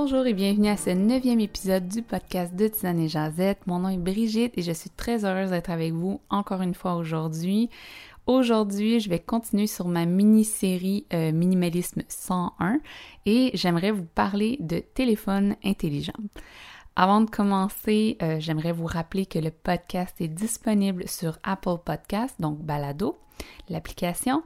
Bonjour et bienvenue à ce neuvième épisode du podcast de Tisane et Jazette. Mon nom est Brigitte et je suis très heureuse d'être avec vous encore une fois aujourd'hui. Aujourd'hui, je vais continuer sur ma mini-série euh, Minimalisme 101 et j'aimerais vous parler de téléphone intelligent. Avant de commencer, euh, j'aimerais vous rappeler que le podcast est disponible sur Apple Podcast, donc Balado, l'application,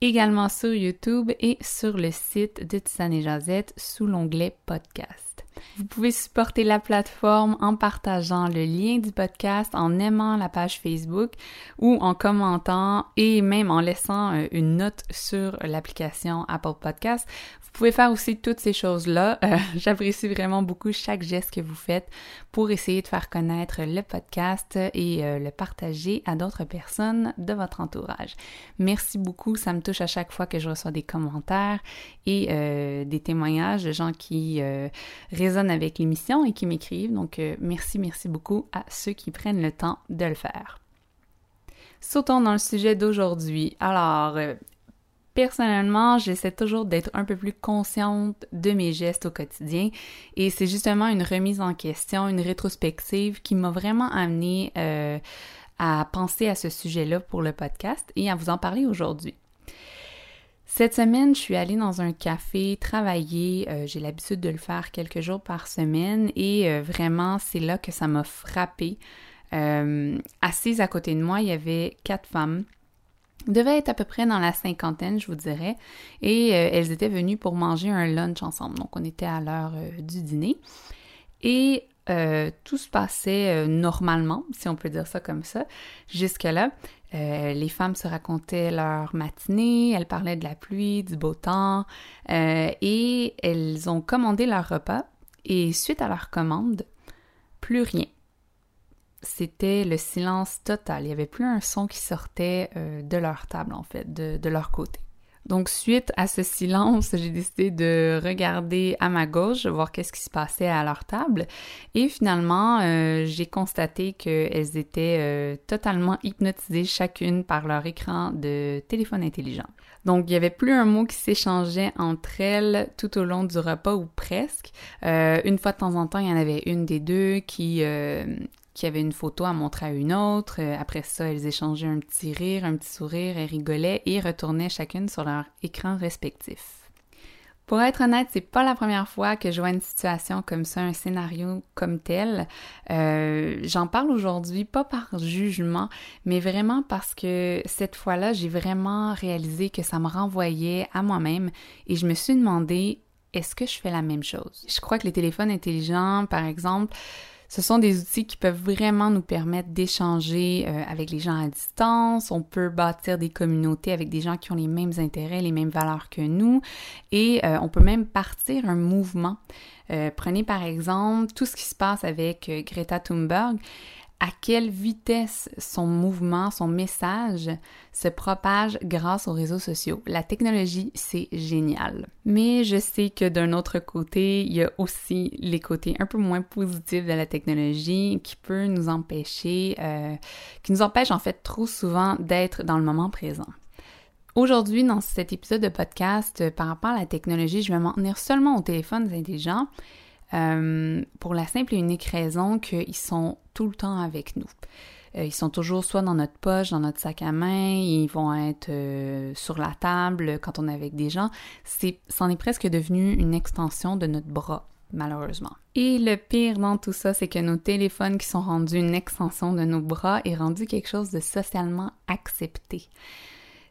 également sur YouTube et sur le site de Tisane et Jazette sous l'onglet podcast. Vous pouvez supporter la plateforme en partageant le lien du podcast, en aimant la page Facebook ou en commentant et même en laissant euh, une note sur l'application Apple Podcast. Vous pouvez faire aussi toutes ces choses-là. Euh, j'apprécie vraiment beaucoup chaque geste que vous faites pour essayer de faire connaître le podcast et euh, le partager à d'autres personnes de votre entourage. Merci beaucoup, ça me touche à chaque fois que je reçois des commentaires et des témoignages de gens qui avec l'émission et qui m'écrivent. Donc, euh, merci, merci beaucoup à ceux qui prennent le temps de le faire. Sautons dans le sujet d'aujourd'hui. Alors, euh, personnellement, j'essaie toujours d'être un peu plus consciente de mes gestes au quotidien et c'est justement une remise en question, une rétrospective qui m'a vraiment amené euh, à penser à ce sujet-là pour le podcast et à vous en parler aujourd'hui. Cette semaine, je suis allée dans un café travailler. Euh, j'ai l'habitude de le faire quelques jours par semaine et euh, vraiment, c'est là que ça m'a frappé. Euh, assise à côté de moi, il y avait quatre femmes. devaient être à peu près dans la cinquantaine, je vous dirais, et elles étaient venues pour manger un lunch ensemble. Donc, on était à l'heure du dîner. Et tout se passait normalement, si on peut dire ça comme ça, jusque-là. Euh, les femmes se racontaient leur matinée, elles parlaient de la pluie, du beau temps, euh, et elles ont commandé leur repas. Et suite à leur commande, plus rien. C'était le silence total. Il n'y avait plus un son qui sortait euh, de leur table, en fait, de leur côté. Donc, suite à ce silence, j'ai décidé de regarder à ma gauche, voir qu'est-ce qui se passait à leur table. Et finalement, euh, j'ai constaté qu'elles étaient euh, totalement hypnotisées chacune par leur écran de téléphone intelligent. Donc, il n'y avait plus un mot qui s'échangeait entre elles tout au long du repas ou presque. Euh, une fois de temps en temps, il y en avait une des deux qui, qui avait une photo à montrer à une autre. Euh, après ça, elles échangeaient un petit rire, un petit sourire, elles rigolaient et retournaient chacune sur leur écran respectif. Pour être honnête, c'est pas la première fois que je vois une situation comme ça, un scénario comme tel. Euh, J'en parle aujourd'hui pas par jugement, mais vraiment parce que cette fois-là, j'ai vraiment réalisé que ça me renvoyait à moi-même et je me suis demandé est-ce que je fais la même chose? Je crois que les téléphones intelligents, par exemple, ce sont des outils qui peuvent vraiment nous permettre d'échanger euh, avec les gens à distance. On peut bâtir des communautés avec des gens qui ont les mêmes intérêts, les mêmes valeurs que nous. Et euh, on peut même partir un mouvement. Euh, prenez par exemple tout ce qui se passe avec Greta Thunberg à quelle vitesse son mouvement, son message se propage grâce aux réseaux sociaux. La technologie, c'est génial. Mais je sais que d'un autre côté, il y a aussi les côtés un peu moins positifs de la technologie qui peut nous empêcher, euh, qui nous empêche en fait trop souvent d'être dans le moment présent. Aujourd'hui, dans cet épisode de podcast, euh, par rapport à la technologie, je vais m'en tenir seulement aux téléphones intelligents euh, pour la simple et unique raison qu'ils sont tout le temps avec nous. Euh, ils sont toujours soit dans notre poche, dans notre sac à main, ils vont être euh, sur la table quand on est avec des gens. C'est, c'en est presque devenu une extension de notre bras, malheureusement. Et le pire dans tout ça, c'est que nos téléphones qui sont rendus une extension de nos bras est rendu quelque chose de socialement accepté.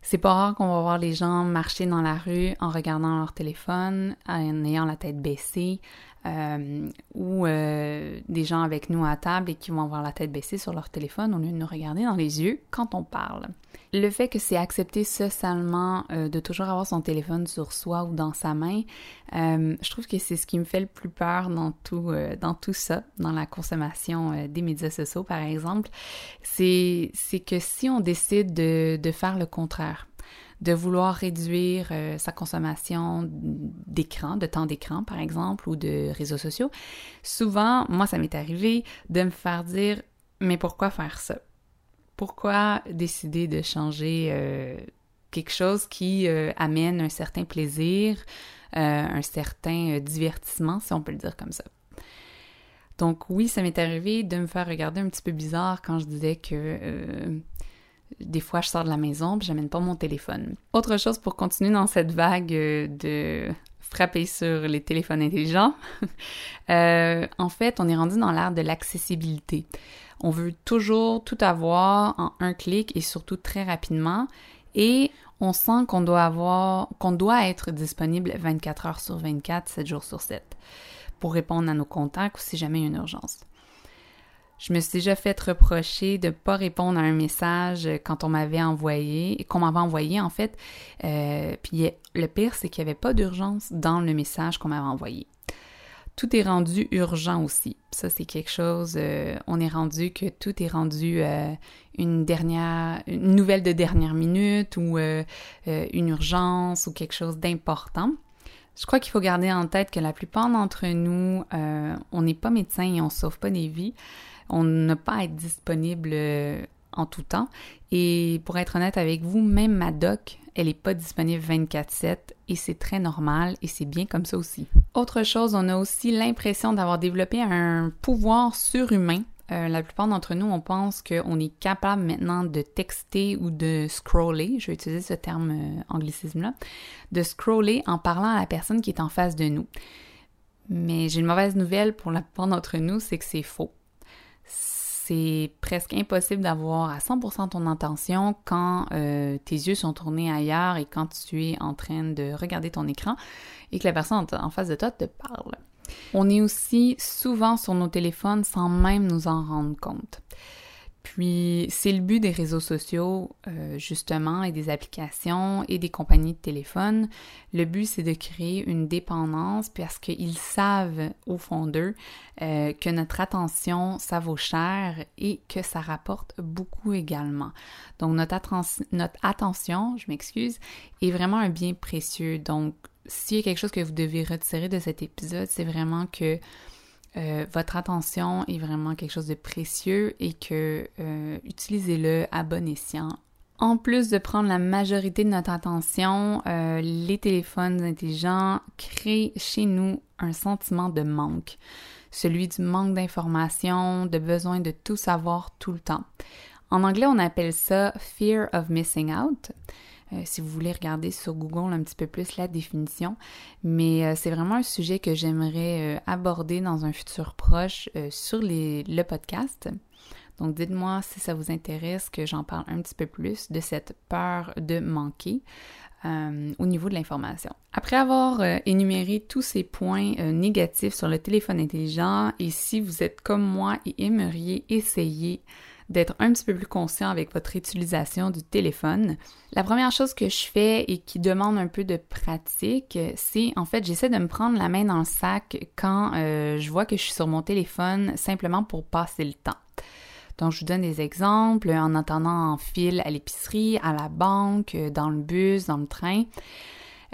C'est pas rare qu'on va voir les gens marcher dans la rue en regardant leur téléphone, en ayant la tête baissée, euh, ou euh, des gens avec nous à table et qui vont avoir la tête baissée sur leur téléphone au lieu de nous regarder dans les yeux quand on parle. Le fait que c'est accepté socialement euh, de toujours avoir son téléphone sur soi ou dans sa main, je trouve que c'est ce qui me fait le plus peur dans tout, dans tout ça, dans la consommation des médias sociaux par exemple, c'est que si on décide de, de faire le contraire, de vouloir réduire euh, sa consommation d'écran, de temps d'écran par exemple, ou de réseaux sociaux, souvent, moi, ça m'est arrivé de me faire dire, mais pourquoi faire ça? Pourquoi décider de changer euh, quelque chose qui euh, amène un certain plaisir, un certain divertissement, si on peut le dire comme ça? Donc oui, ça m'est arrivé de me faire regarder un petit peu bizarre quand je disais que des fois, je sors de la maison puis j'amène pas mon téléphone. Autre chose pour continuer dans cette vague euh, de frapper sur les téléphones intelligents, euh, en fait, on est rendu dans l'ère de l'accessibilité. On veut toujours tout avoir en un clic et surtout très rapidement. Et on sent qu'on doit avoir, qu'on doit être disponible 24 heures sur 24, 7 jours sur 7 pour répondre à nos contacts ou si jamais il y a une urgence. Je me suis déjà fait reprocher de ne pas répondre à un message quand on m'avait envoyé, qu'on m'avait envoyé en fait. Euh, puis le pire, c'est qu'il n'y avait pas d'urgence dans le message qu'on m'avait envoyé. Tout est rendu urgent aussi. Ça, c'est quelque chose. Euh, on est rendu que tout est rendu euh, une dernière, une nouvelle de dernière minute ou une urgence ou quelque chose d'important. Je crois qu'il faut garder en tête que la plupart d'entre nous, on n'est pas médecin et on sauve pas des vies on n'a pas à être disponible euh, en tout temps. Et pour être honnête avec vous, même ma doc, elle n'est pas disponible 24/7 et c'est très normal et c'est bien comme ça aussi. Autre chose, on a aussi l'impression d'avoir développé un pouvoir surhumain. Euh, la plupart d'entre nous, on pense qu'on est capable maintenant de texter ou de scroller, je vais utiliser ce terme euh, anglicisme-là, de scroller en parlant à la personne qui est en face de nous. Mais j'ai une mauvaise nouvelle pour la plupart d'entre nous, c'est que c'est faux c'est presque impossible d'avoir à 100% ton attention quand euh, tes yeux sont tournés ailleurs et quand tu es en train de regarder ton écran et que la personne en face de toi te parle. On est aussi souvent sur nos téléphones sans même nous en rendre compte. Puis c'est le but des réseaux sociaux, euh, justement, et des applications et des compagnies de téléphone. Le but, c'est de créer une dépendance parce qu'ils savent au fond d'eux euh, que notre attention, ça vaut cher et que ça rapporte beaucoup également. Donc notre, notre attention, je m'excuse, est vraiment un bien précieux. Donc s'il y a quelque chose que vous devez retirer de cet épisode, c'est vraiment que euh, votre attention est vraiment quelque chose de précieux et que euh, utilisez-le à bon escient. En plus de prendre la majorité de notre attention, euh, les téléphones intelligents créent chez nous un sentiment de manque, celui du manque d'information, de besoin de tout savoir tout le temps. En anglais, on appelle ça fear of missing out. Euh, si vous voulez regarder sur Google un petit peu plus la définition. Mais euh, c'est vraiment un sujet que j'aimerais euh, aborder dans un futur proche sur le podcast. Donc dites-moi si ça vous intéresse que j'en parle un petit peu plus de cette peur de manquer. au niveau de l'information. Après avoir énuméré tous ces points négatifs sur le téléphone intelligent, et si vous êtes comme moi et aimeriez essayer d'être un petit peu plus conscient avec votre utilisation du téléphone. La première chose que je fais et qui demande un peu de pratique, c'est en fait j'essaie de me prendre la main dans le sac quand euh, je vois que je suis sur mon téléphone simplement pour passer le temps. Donc, je vous donne des exemples en attendant en file à l'épicerie, à la banque, dans le bus, dans le train.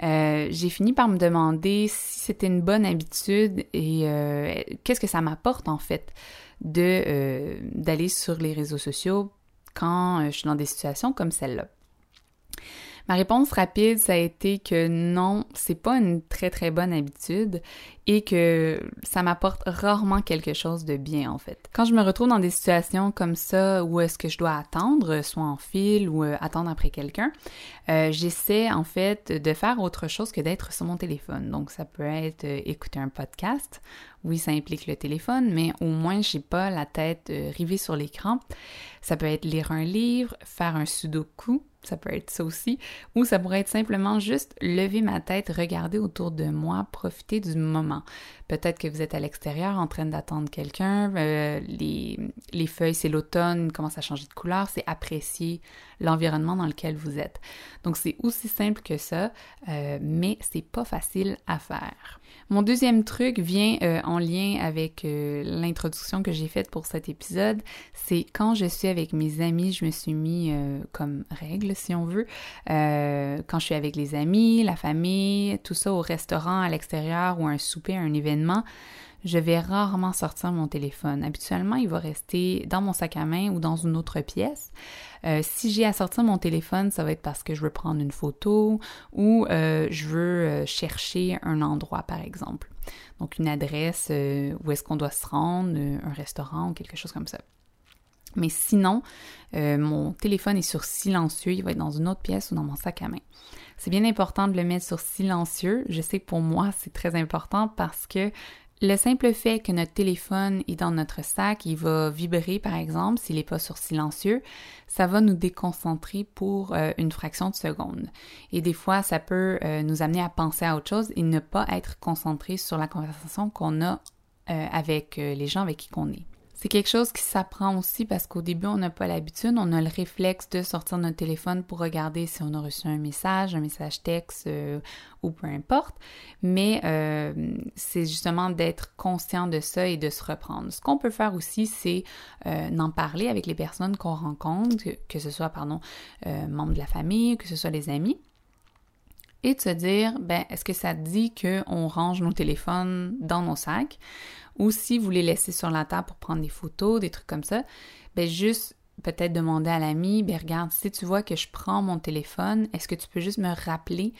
Euh, j'ai fini par me demander si c'était une bonne habitude et euh, qu'est-ce que ça m'apporte en fait? De euh, d'aller sur les réseaux sociaux quand euh, je suis dans des situations comme celle-là. Ma réponse rapide, ça a été que non, c'est pas une très très bonne habitude et que ça m'apporte rarement quelque chose de bien en fait. Quand je me retrouve dans des situations comme ça où est-ce que je dois attendre, soit en file ou euh, attendre après quelqu'un, euh, j'essaie en fait de faire autre chose que d'être sur mon téléphone. Donc ça peut être euh, écouter un podcast. Oui, ça implique le téléphone, mais au moins j'ai pas la tête rivée sur l'écran. Ça peut être lire un livre, faire un sudoku, ça peut être ça aussi, ou ça pourrait être simplement juste lever ma tête, regarder autour de moi, profiter du moment. Peut-être que vous êtes à l'extérieur en train d'attendre quelqu'un, euh, les, les feuilles, c'est l'automne, commence à changer de couleur, c'est apprécier l'environnement dans lequel vous êtes. Donc c'est aussi simple que ça, euh, mais c'est pas facile à faire. Mon deuxième truc vient euh, en lien avec l'introduction que j'ai faite pour cet épisode. C'est quand je suis avec mes amis, je me suis mis comme règle, si on veut, quand je suis avec les amis, la famille, tout ça au restaurant, à l'extérieur ou un souper, un événement, je vais rarement sortir mon téléphone. Habituellement, il va rester dans mon sac à main ou dans une autre pièce. Euh, si j'ai à sortir mon téléphone, ça va être parce que je veux prendre une photo ou euh, je veux euh, chercher un endroit, par exemple. Donc une adresse où est-ce qu'on doit se rendre, un restaurant ou quelque chose comme ça. Mais sinon, mon téléphone est sur silencieux, il va être dans une autre pièce ou dans mon sac à main. C'est bien important de le mettre sur silencieux. Je sais que pour moi, c'est très important parce que le simple fait que notre téléphone est dans notre sac, il va vibrer par exemple, s'il n'est pas sur silencieux, ça va nous déconcentrer pour euh, une fraction de seconde. Et des fois, ça peut euh, nous amener à penser à autre chose et ne pas être concentré sur la conversation qu'on a euh, avec les gens avec qui on est. C'est quelque chose qui s'apprend aussi parce qu'au début, on n'a pas l'habitude, on a le réflexe de sortir notre téléphone pour regarder si on a reçu un message, un message texte euh, ou peu importe. Mais euh, c'est justement d'être conscient de ça et de se reprendre. Ce qu'on peut faire aussi, c'est euh, d'en parler avec les personnes qu'on rencontre, que, ce soit, pardon, membres de la famille, que ce soit les amis et de se dire, ben, est-ce que ça dit qu'on range nos téléphones dans nos sacs? Ou si vous les laissez sur la table pour prendre des photos, des trucs comme ça, ben, juste peut-être demander à l'ami, ben, regarde, si tu vois que je prends mon téléphone, est-ce que tu peux juste me rappeler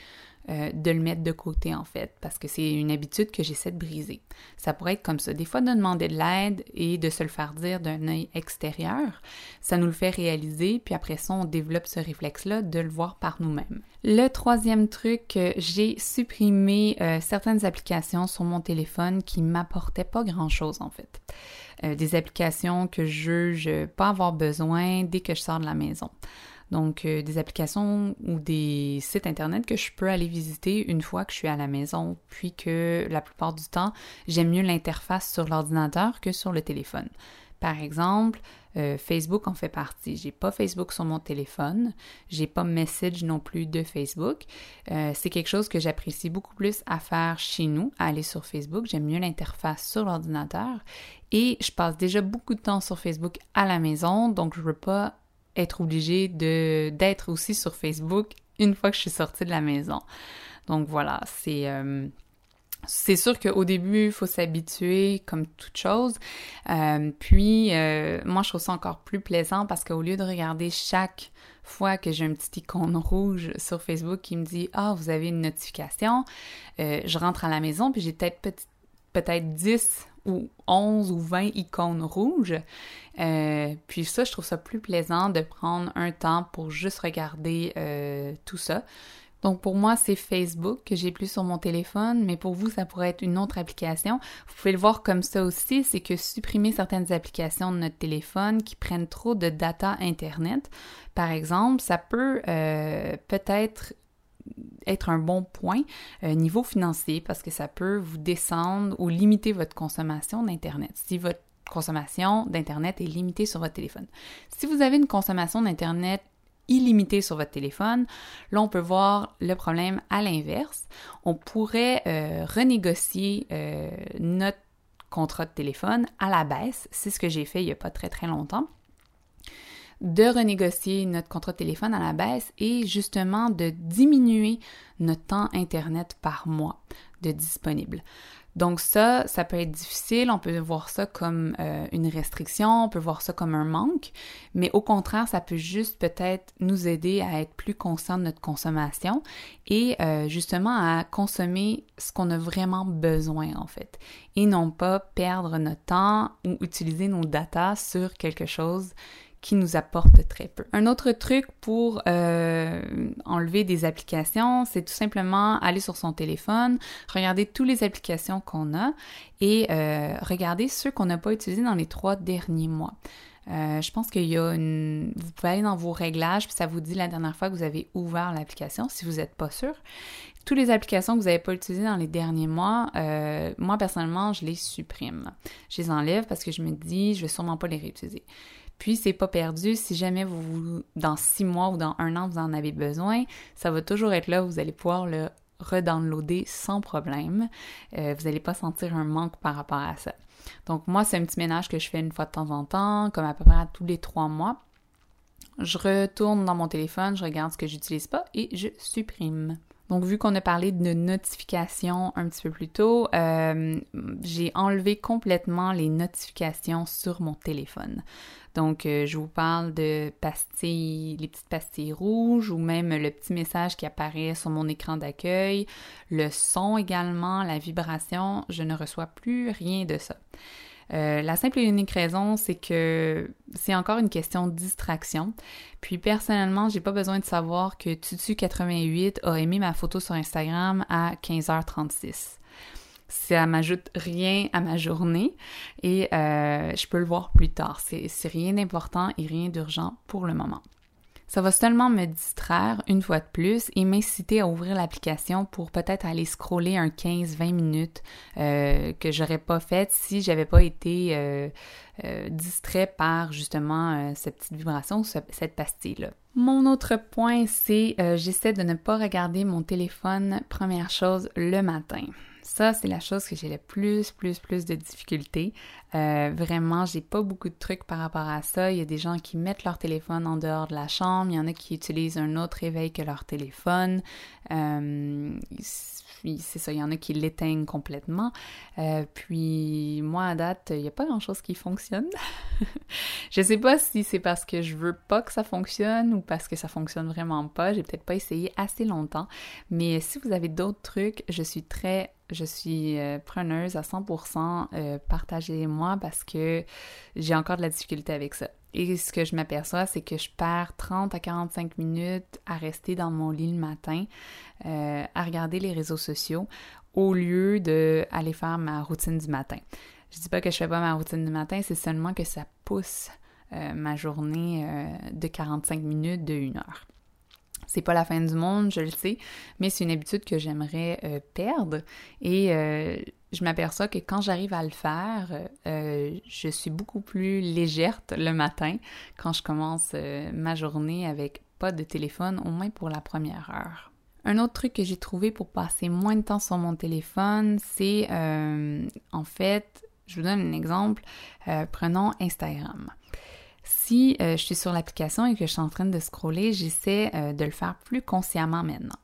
euh, de le mettre de côté en fait, parce que c'est une habitude que j'essaie de briser. Ça pourrait être comme ça. Des fois, de demander de l'aide et de se le faire dire d'un œil extérieur, ça nous le fait réaliser, puis après ça, on développe ce réflexe-là de le voir par nous-mêmes. Le troisième truc, j'ai supprimé euh, certaines applications sur mon téléphone qui m'apportaient pas grand-chose en fait. Euh, des applications que je juge pas avoir besoin dès que je sors de la maison. Donc, euh, des applications ou des sites Internet que je peux aller visiter une fois que je suis à la maison, puis que la plupart du temps, j'aime mieux l'interface sur l'ordinateur que sur le téléphone. Par exemple, euh, Facebook en fait partie. J'ai pas Facebook sur mon téléphone, j'ai pas Message non plus de Facebook. Euh, c'est quelque chose que j'apprécie beaucoup plus à faire chez nous, à aller sur Facebook. J'aime mieux l'interface sur l'ordinateur et je passe déjà beaucoup de temps sur Facebook à la maison, donc je veux pas être obligée de d'être aussi sur Facebook une fois que je suis sortie de la maison. Donc voilà, c'est euh, c'est sûr qu'au début, il faut s'habituer comme toute chose. Euh, puis, euh, moi, je trouve ça encore plus plaisant parce qu'au lieu de regarder chaque fois que j'ai un petit icône rouge sur Facebook qui me dit « Ah, vous avez une notification je rentre à la maison puis j'ai peut-être peut-être 10 ou 11 ou 20 icônes rouges. Euh, puis ça, je trouve ça plus plaisant de prendre un temps pour juste regarder euh, tout ça. Donc pour moi, c'est Facebook que j'ai plus sur mon téléphone, mais pour vous, ça pourrait être une autre application. Vous pouvez le voir comme ça aussi, c'est que supprimer certaines applications de notre téléphone qui prennent trop de data Internet, par exemple, ça peut euh, peut-être être un bon point euh, niveau financier parce que ça peut vous descendre ou limiter votre consommation d'Internet. Si votre consommation d'Internet est limitée sur votre téléphone. Si vous avez une consommation d'Internet illimitée sur votre téléphone, là on peut voir le problème à l'inverse. On pourrait euh, renégocier euh, notre contrat de téléphone à la baisse. C'est ce que j'ai fait il n'y a pas très très longtemps de renégocier notre contrat de téléphone à la baisse et justement de diminuer notre temps Internet par mois de disponible. Donc ça, ça peut être difficile, on peut voir ça comme euh, une restriction, on peut voir ça comme un manque, mais au contraire, ça peut juste peut-être nous aider à être plus conscient de notre consommation et euh, justement à consommer ce qu'on a vraiment besoin en fait, et non pas perdre notre temps ou utiliser nos datas sur quelque chose qui nous apporte très peu. Un autre truc pour euh, enlever des applications, c'est tout simplement aller sur son téléphone, regarder toutes les applications qu'on a et euh, regarder ceux qu'on n'a pas utilisés dans les trois derniers mois. Euh, je pense qu'il y a une... Vous pouvez aller dans vos réglages, puis ça vous dit la dernière fois que vous avez ouvert l'application, si vous n'êtes pas sûr. Toutes les applications que vous n'avez pas utilisées dans les derniers mois, moi personnellement, je les supprime. Je les enlève parce que je me dis, je vais sûrement pas les réutiliser. Puis c'est pas perdu. Si jamais vous, dans six mois ou dans un an, vous en avez besoin, ça va toujours être là. Vous allez pouvoir le redownloader sans problème. Euh, vous n'allez pas sentir un manque par rapport à ça. Donc moi, c'est un petit ménage que je fais une fois de temps en temps, comme à peu près tous les trois mois. je retourne dans mon téléphone, je regarde ce que j'utilise pas et je supprime. Donc, vu qu'on a parlé de notifications un petit peu plus tôt, euh, j'ai enlevé complètement les notifications sur mon téléphone. Donc, euh, je vous parle de pastilles, les petites pastilles rouges ou même le petit message qui apparaît sur mon écran d'accueil, le son également, la vibration, je ne reçois plus rien de ça. Euh, la simple et unique raison, c'est que c'est encore une question de distraction. Puis personnellement, j'ai pas besoin de savoir que Tutu88 a aimé ma photo sur Instagram à 15h36. Ça m'ajoute rien à ma journée et euh, je peux le voir plus tard. C'est rien d'important et rien d'urgent pour le moment. Ça va seulement me distraire une fois de plus et m'inciter à ouvrir l'application pour peut-être aller scroller un 15-20 minutes euh, que j'aurais pas fait si j'avais pas été euh, euh, distrait par justement cette petite vibration, cette pastille-là. Mon autre point, c'est j'essaie de ne pas regarder mon téléphone première chose le matin. Ça, c'est la chose que j'ai le plus, plus, plus de difficultés. Euh, vraiment, j'ai pas beaucoup de trucs par rapport à ça. Il y a des gens qui mettent leur téléphone en dehors de la chambre. Il y en a qui utilisent un autre réveil que leur téléphone. Euh, c'est ça, il y en a qui l'éteignent complètement. Euh, puis moi, à date, il n'y a pas grand-chose qui fonctionne. je sais pas si c'est parce que je veux pas que ça fonctionne ou parce que ça fonctionne vraiment pas. J'ai peut-être pas essayé assez longtemps. Mais si vous avez d'autres trucs, je suis très je suis euh, preneuse à 100%, euh, parce que j'ai encore de la difficulté avec ça. Et ce que je m'aperçois, c'est que je perds 30 à 45 minutes à rester dans mon lit le matin, euh, à regarder les réseaux sociaux, au lieu d'aller faire ma routine du matin. Je dis pas que je fais pas ma routine du matin, c'est seulement que ça pousse euh, ma journée euh, de 45 minutes de 1 heure. C'est pas la fin du monde, je le sais, mais c'est une habitude que j'aimerais perdre. Et je m'aperçois que quand j'arrive à le faire, euh, je suis beaucoup plus légère le matin quand je commence ma journée avec pas de téléphone, au moins pour la première heure. Un autre truc que j'ai trouvé pour passer moins de temps sur mon téléphone, c'est en fait, je vous donne un exemple, prenons Instagram. Si euh, je suis sur l'application et que je suis en train de scroller, j'essaie euh, de le faire plus consciemment maintenant.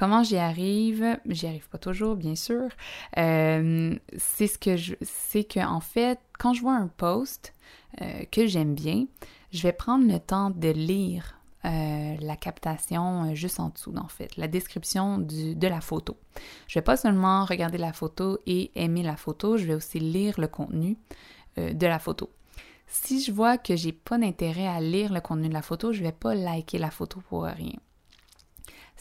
Comment j'y arrive? J'y arrive pas toujours, bien sûr. Euh, c'est ce que je. C'est que, en fait, quand je vois un post que j'aime bien, je vais prendre le temps de lire la captation juste en dessous, en fait, la description de la photo. Je vais pas seulement regarder la photo et aimer la photo, je vais aussi lire le contenu de la photo. Si je vois que j'ai pas d'intérêt à lire le contenu de la photo, je vais pas liker la photo pour rien.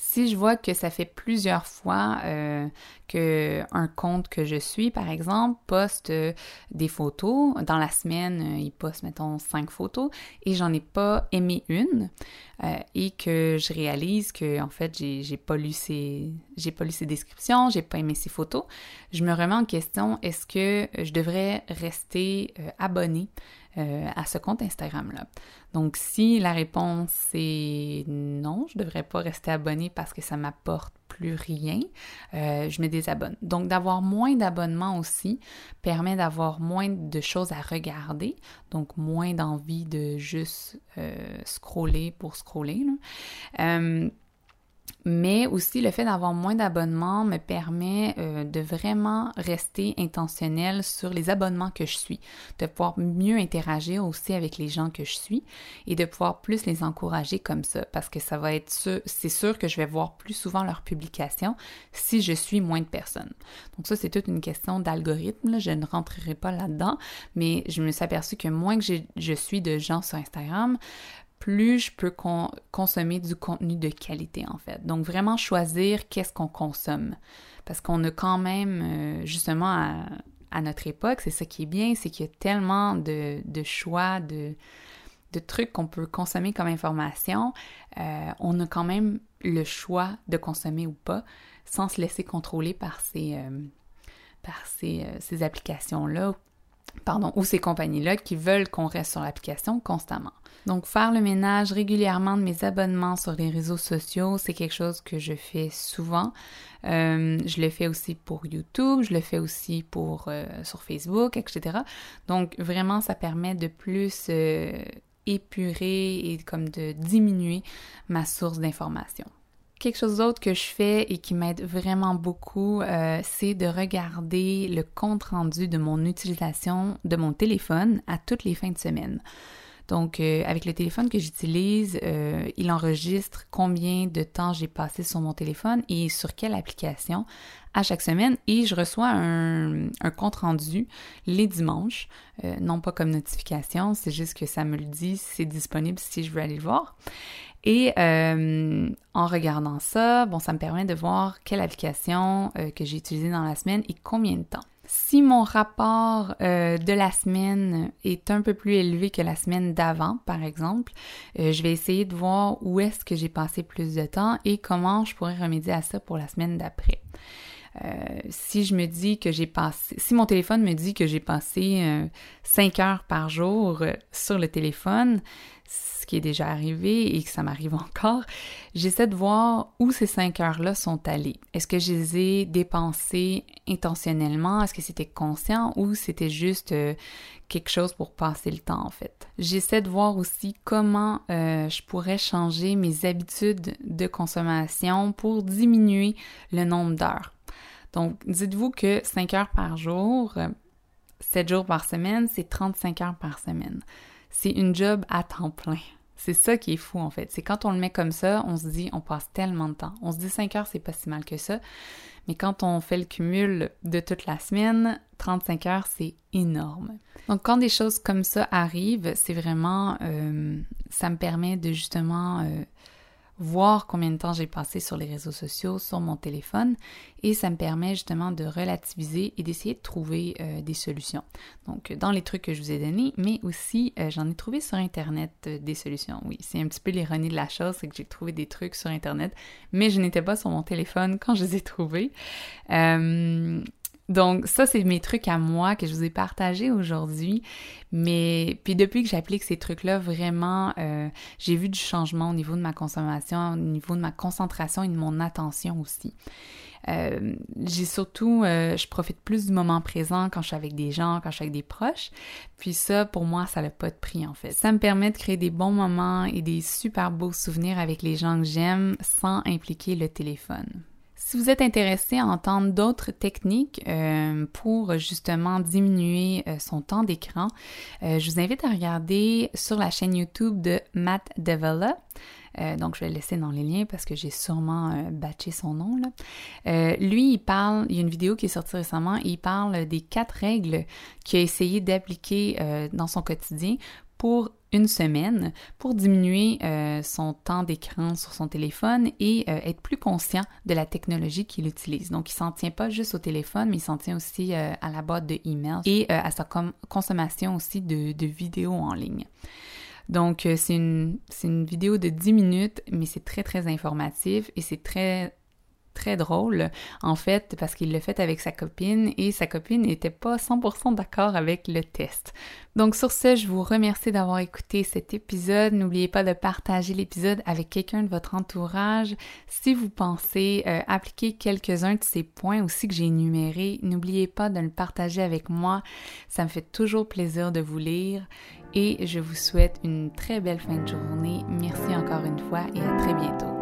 Si je vois que ça fait plusieurs fois euh, que un compte que je suis, par exemple, poste euh, des photos, dans la semaine, euh, il poste, mettons, cinq photos, et j'en ai pas aimé une, et que je réalise que, en fait, j'ai pas lu ses, j'ai pas lu ses descriptions, j'ai pas aimé ses photos, je me remets en question, est-ce que je devrais rester abonné euh, à ce compte Instagram-là. Donc, si la réponse est non, je ne devrais pas rester abonné parce que ça m'apporte plus rien, euh, je me désabonne. Donc, d'avoir moins d'abonnements aussi permet d'avoir moins de choses à regarder, donc moins d'envie de juste euh, scroller pour scroller. Mais aussi, le fait d'avoir moins d'abonnements me permet euh, de vraiment rester intentionnel sur les abonnements que je suis, de pouvoir mieux interagir aussi avec les gens que je suis et de pouvoir plus les encourager comme ça, parce que ça va être sûr, c'est sûr que je vais voir plus souvent leurs publications si je suis moins de personnes. Donc ça, c'est toute une question d'algorithme, je ne rentrerai pas là-dedans, mais je me suis aperçue que moins que je suis de gens sur Instagram, plus je peux consommer du contenu de qualité en fait. Donc vraiment choisir qu'est-ce qu'on consomme. Parce qu'on a quand même, euh, justement, à, notre époque, c'est ça qui est bien, c'est qu'il y a tellement de, choix, de, trucs qu'on peut consommer comme information. Euh, on a quand même le choix de consommer ou pas sans se laisser contrôler par ces, euh, applications-là pardon, ou ces compagnies-là qui veulent qu'on reste sur l'application constamment. Donc, faire le ménage régulièrement de mes abonnements sur les réseaux sociaux, c'est quelque chose que je fais souvent. Euh, je le fais aussi pour YouTube, je le fais aussi pour euh, sur Facebook, etc. Donc, vraiment, ça permet de plus euh, épurer et comme de diminuer ma source d'information. Quelque chose d'autre que je fais et qui m'aide vraiment beaucoup, euh, c'est de regarder le compte rendu de mon utilisation de mon téléphone à toutes les fins de semaine. Donc, euh, avec le téléphone que j'utilise, euh, il enregistre combien de temps j'ai passé sur mon téléphone et sur quelle application à chaque semaine. Et je reçois un, un compte rendu les dimanches, non pas comme notification, c'est juste que ça me le dit, c'est disponible si je veux aller le voir. Et euh, en regardant ça, bon, ça me permet de voir quelle application euh, que j'ai utilisée dans la semaine et combien de temps. Si mon rapport euh, de la semaine est un peu plus élevé que la semaine d'avant, par exemple, je vais essayer de voir où est-ce que j'ai passé plus de temps et comment je pourrais remédier à ça pour la semaine d'après. Si je me dis que j'ai passé, si mon téléphone me dit que j'ai passé 5 heures par jour sur le téléphone, ce qui est déjà arrivé et que ça m'arrive encore, j'essaie de voir où ces cinq heures-là sont allées. Est-ce que je les ai dépensées intentionnellement? Est-ce que c'était conscient ou c'était juste euh, quelque chose pour passer le temps en fait? J'essaie de voir aussi comment euh, je pourrais changer mes habitudes de consommation pour diminuer le nombre d'heures. Donc, dites-vous que 5 heures par jour, 7 jours par semaine, c'est 35 heures par semaine c'est une job à temps plein. C'est ça qui est fou en fait. C'est quand on le met comme ça, on se dit on passe tellement de temps. On se dit 5 heures, c'est pas si mal que ça. Mais quand on fait le cumul de toute la semaine, 35 heures, c'est énorme. Donc quand des choses comme ça arrivent, c'est vraiment, euh, ça me permet de justement euh, voir combien de temps j'ai passé sur les réseaux sociaux, sur mon téléphone, et ça me permet justement de relativiser et d'essayer de trouver euh, des solutions. Donc, dans les trucs que je vous ai donnés, mais aussi, euh, j'en ai trouvé sur Internet euh, des solutions. Oui, c'est un petit peu l'ironie de la chose, c'est que j'ai trouvé des trucs sur Internet, mais je n'étais pas sur mon téléphone quand je les ai trouvés. Donc ça, c'est mes trucs à moi que je vous ai partagés aujourd'hui. Mais puis depuis que j'applique ces trucs-là, vraiment, euh, j'ai vu du changement au niveau de ma consommation, au niveau de ma concentration et de mon attention aussi. Euh, j'ai surtout, euh, je profite plus du moment présent quand je suis avec des gens, quand je suis avec des proches. Puis ça, pour moi, ça n'a pas de prix en fait. Ça me permet de créer des bons moments et des super beaux souvenirs avec les gens que j'aime sans impliquer le téléphone. Si vous êtes intéressé à entendre d'autres techniques euh, pour justement diminuer euh, son temps d'écran, euh, je vous invite à regarder sur la chaîne YouTube de Matt Devella. donc, je vais le laisser dans les liens parce que j'ai sûrement batché son nom. Là. lui, il parle, il y a une vidéo qui est sortie récemment, il parle des quatre règles qu'il a essayé d'appliquer dans son quotidien pour une semaine pour diminuer euh, son temps d'écran sur son téléphone et euh, être plus conscient de la technologie qu'il utilise. Donc, il s'en tient pas juste au téléphone, mais il s'en tient aussi euh, à la boîte de email et à sa consommation aussi de, vidéos en ligne. Donc, c'est une, une vidéo de 10 minutes, mais c'est très, très informatif et c'est très très drôle, en fait, parce qu'il l'a fait avec sa copine et sa copine n'était pas 100% d'accord avec le test. Donc sur ce, je vous remercie d'avoir écouté cet épisode. N'oubliez pas de partager l'épisode avec quelqu'un de votre entourage. Si vous pensez euh, appliquer quelques-uns de ces points aussi que j'ai énumérés, n'oubliez pas de le partager avec moi. Ça me fait toujours plaisir de vous lire et je vous souhaite une très belle fin de journée. Merci encore une fois et à très bientôt.